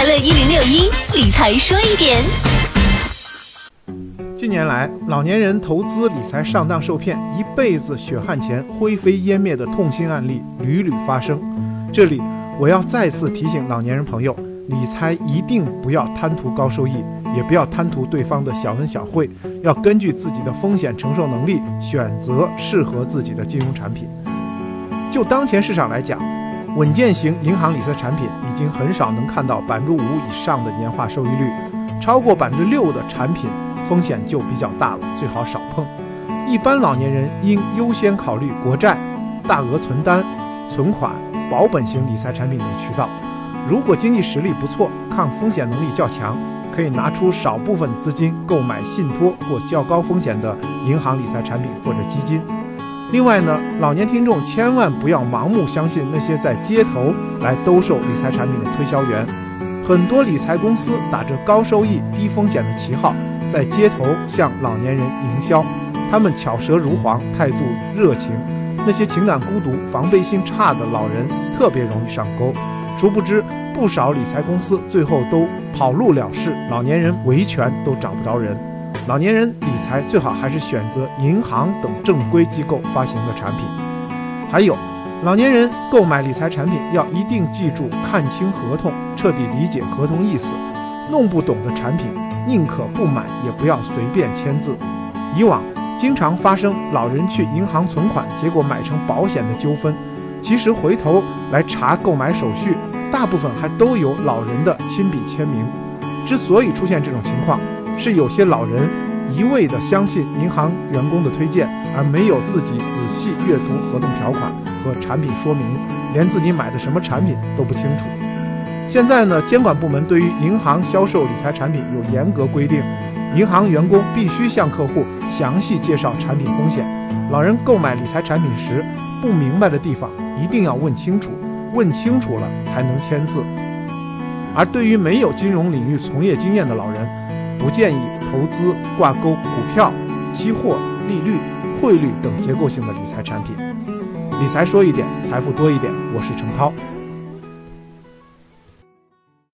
快乐一零六一理财说一点。近年来，老年人投资理财上当受骗，一辈子血汗钱灰飞烟灭的痛心案例屡屡发生。这里我要再次提醒老年人朋友，理财一定不要贪图高收益，也不要贪图对方的小恩小惠，要根据自己的风险承受能力选择适合自己的金融产品。就当前市场来讲，稳健型银行理财产品已经很少能看到百分之五以上的年化收益率，超过百分之六的产品。风险就比较大了，最好少碰。一般老年人应优先考虑国债、大额存单、存款、保本型理财产品等渠道。如果经济实力不错，抗风险能力较强，可以拿出少部分资金购买信托或较高风险的银行理财产品或者基金。另外呢，老年听众千万不要盲目相信那些在街头来兜售理财产品的推销员。很多理财公司打着高收益、低风险的旗号。在街头向老年人营销，他们巧舌如簧，态度热情，那些情感孤独、防备心差的老人特别容易上钩。殊不知，不少理财公司最后都跑路了事，老年人维权都找不着人。老年人理财最好还是选择银行等正规机构发行的产品。还有，老年人购买理财产品要一定记住看清合同，彻底理解合同意思。弄不懂的产品。宁可不买，也不要随便签字。以往经常发生老人去银行存款，结果买成保险的纠纷。其实回头来查购买手续，大部分还都有老人的亲笔签名。之所以出现这种情况，是有些老人一味地相信银行员工的推荐，而没有自己仔细阅读合同条款和产品说明，连自己买的什么产品都不清楚。现在呢，监管部门对于银行销售理财产品有严格规定，银行员工必须向客户详细介绍产品风险。老人购买理财产品时，不明白的地方一定要问清楚，问清楚了才能签字。而对于没有金融领域从业经验的老人，不建议投资挂钩股票、期货、利率、汇率等结构性的理财产品。理财说一点，财富多一点。我是程涛。